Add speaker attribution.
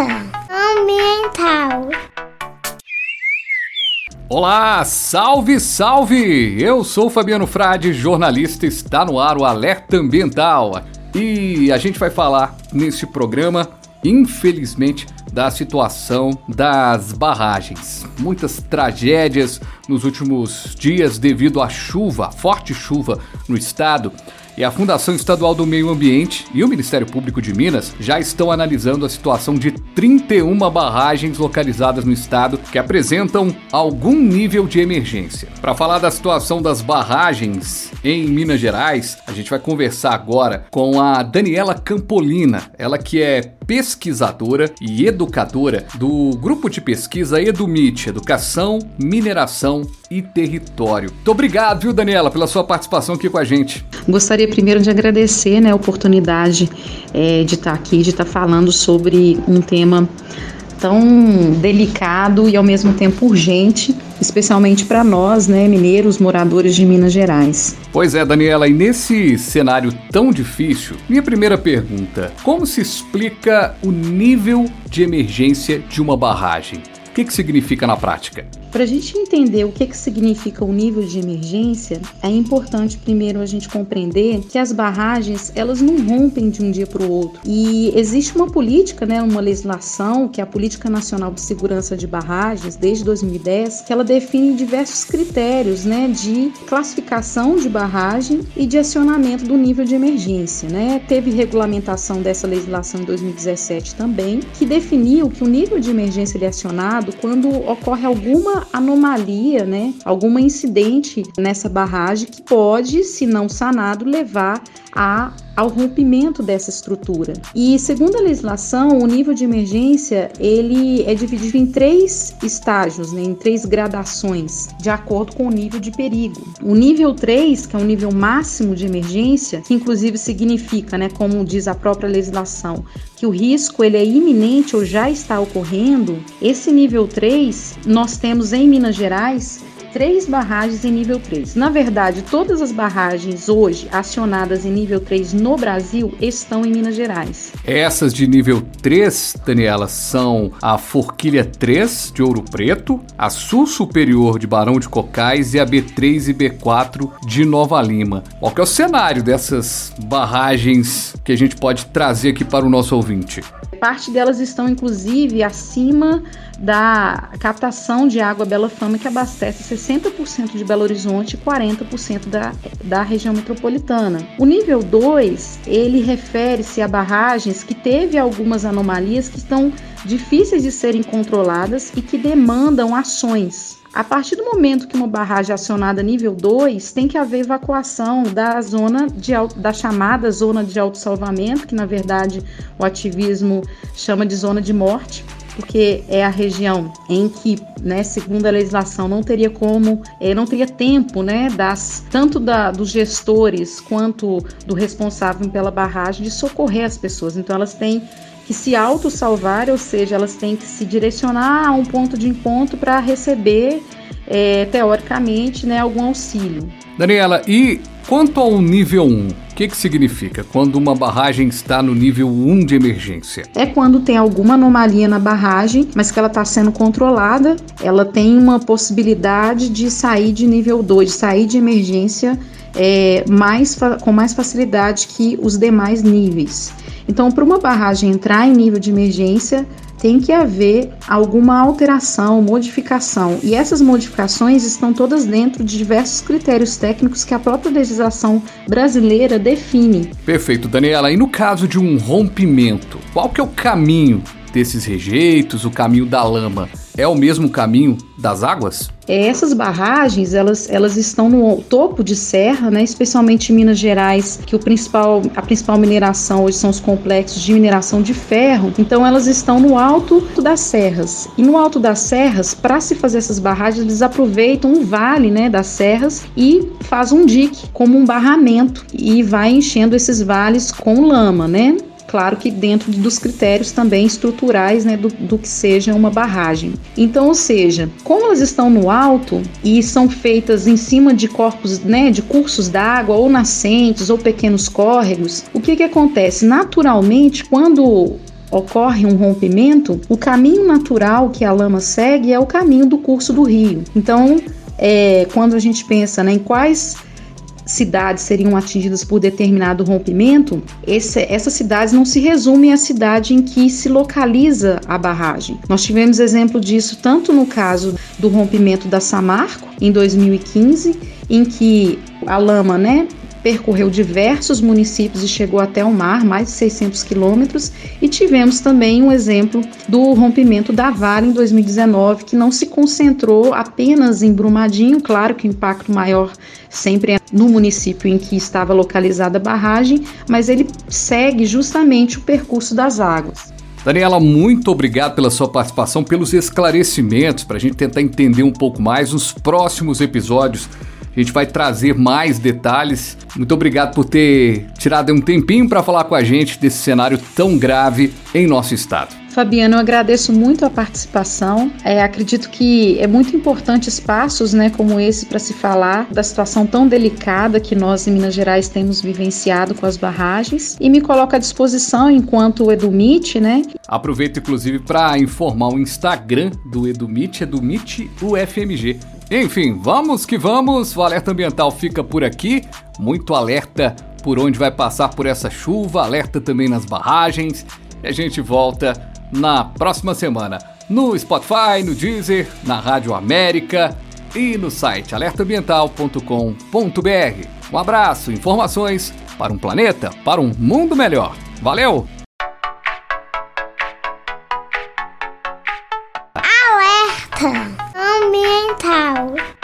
Speaker 1: Ambiental.
Speaker 2: Olá, salve, salve! Eu sou Fabiano Frade, jornalista, está no ar o Alerta Ambiental. E a gente vai falar neste programa, infelizmente, da situação das barragens. Muitas tragédias nos últimos dias devido à chuva, forte chuva no estado. E a Fundação Estadual do Meio Ambiente e o Ministério Público de Minas já estão analisando a situação de 31 barragens localizadas no estado que apresentam algum nível de emergência. Para falar da situação das barragens em Minas Gerais, a gente vai conversar agora com a Daniela Campolina, ela que é pesquisadora e educadora do grupo de pesquisa EduMIT, Educação, Mineração e Território. Muito obrigado, viu, Daniela, pela sua participação aqui com a gente.
Speaker 3: Gostaria primeiro de agradecer né, a oportunidade é, de estar aqui, de estar falando sobre um tema tão delicado e ao mesmo tempo urgente, especialmente para nós, né, mineiros, moradores de Minas Gerais.
Speaker 2: Pois é, Daniela, e nesse cenário tão difícil, minha primeira pergunta: como se explica o nível de emergência de uma barragem? O que, que significa na prática?
Speaker 3: Para a gente entender o que, que significa o nível de emergência, é importante primeiro a gente compreender que as barragens elas não rompem de um dia para o outro. E existe uma política, né, uma legislação, que é a Política Nacional de Segurança de Barragens, desde 2010, que ela define diversos critérios né, de classificação de barragem e de acionamento do nível de emergência. Né? Teve regulamentação dessa legislação em 2017 também, que definiu que o nível de emergência é acionado quando ocorre alguma anomalia, né, algum incidente nessa barragem que pode, se não sanado, levar a ao rompimento dessa estrutura. E segundo a legislação, o nível de emergência ele é dividido em três estágios, né, em três gradações, de acordo com o nível de perigo. O nível 3, que é o nível máximo de emergência, que inclusive significa, né, como diz a própria legislação, que o risco ele é iminente ou já está ocorrendo, esse nível 3 nós temos em Minas Gerais três barragens em nível 3. Na verdade, todas as barragens hoje acionadas em nível 3 no Brasil estão em Minas Gerais.
Speaker 2: Essas de nível 3, Daniela, são a Forquilha 3 de Ouro Preto, a Sul Superior de Barão de Cocais e a B3 e B4 de Nova Lima. Qual que é o cenário dessas barragens que a gente pode trazer aqui para o nosso ouvinte?
Speaker 3: Parte delas estão, inclusive, acima da captação de água Bela Fama, que abastece 60% de Belo Horizonte e 40% da, da região metropolitana. O nível 2, ele refere-se a barragens que teve algumas anomalias que estão difíceis de serem controladas e que demandam ações. A partir do momento que uma barragem é acionada nível 2, tem que haver evacuação da zona de, da chamada zona de autossalvamento, que na verdade o ativismo chama de zona de morte, porque é a região em que, né, segundo a legislação, não teria como, é, não teria tempo, né, das tanto da, dos gestores quanto do responsável pela barragem de socorrer as pessoas. Então elas têm que se auto-salvar, ou seja, elas têm que se direcionar a um ponto de encontro para receber, é, teoricamente, né, algum auxílio.
Speaker 2: Daniela, e quanto ao nível 1, o que, que significa quando uma barragem está no nível 1 de emergência?
Speaker 3: É quando tem alguma anomalia na barragem, mas que ela está sendo controlada, ela tem uma possibilidade de sair de nível 2, de sair de emergência é, mais, com mais facilidade que os demais níveis. Então, para uma barragem entrar em nível de emergência, tem que haver alguma alteração, modificação. E essas modificações estão todas dentro de diversos critérios técnicos que a própria legislação brasileira define.
Speaker 2: Perfeito, Daniela. E no caso de um rompimento, qual que é o caminho desses rejeitos, o caminho da lama? É o mesmo caminho das águas?
Speaker 3: Essas barragens, elas, elas estão no topo de serra, né, especialmente em Minas Gerais, que o principal, a principal mineração hoje são os complexos de mineração de ferro. Então elas estão no alto das serras. E no alto das serras, para se fazer essas barragens, eles aproveitam um vale, né, das serras e faz um dique como um barramento e vai enchendo esses vales com lama, né? Claro que dentro dos critérios também estruturais né, do, do, que seja uma barragem. Então, ou seja, como elas estão no alto e são feitas em cima de corpos, né, de cursos d'água ou nascentes ou pequenos córregos, o que, que acontece? Naturalmente, quando ocorre um rompimento, o caminho natural que a lama segue é o caminho do curso do rio. Então, é, quando a gente pensa né, em quais cidades seriam atingidas por determinado rompimento, esse, essas cidades não se resumem à cidade em que se localiza a barragem. Nós tivemos exemplo disso tanto no caso do rompimento da Samarco, em 2015, em que a lama né, percorreu diversos municípios e chegou até o mar, mais de 600 quilômetros, e tivemos também um exemplo do rompimento da Vale em 2019, que não se concentrou apenas em Brumadinho, claro que o impacto maior sempre é no município em que estava localizada a barragem, mas ele segue justamente o percurso das águas.
Speaker 2: Daniela, muito obrigado pela sua participação, pelos esclarecimentos, para a gente tentar entender um pouco mais nos próximos episódios a gente vai trazer mais detalhes. Muito obrigado por ter tirado um tempinho para falar com a gente desse cenário tão grave em nosso estado.
Speaker 3: Fabiano, eu agradeço muito a participação. É, acredito que é muito importante espaços né, como esse para se falar da situação tão delicada que nós em Minas Gerais temos vivenciado com as barragens e me coloco à disposição enquanto Edumit, né?
Speaker 2: Aproveito inclusive para informar o Instagram do Edumit, Edumit UFMG. Enfim, vamos que vamos. O alerta ambiental fica por aqui. Muito alerta por onde vai passar por essa chuva, alerta também nas barragens. E a gente volta na próxima semana no Spotify, no Deezer, na Rádio América e no site alertaambiental.com.br. Um abraço, informações para um planeta, para um mundo melhor. Valeu!
Speaker 1: Alerta ambiental.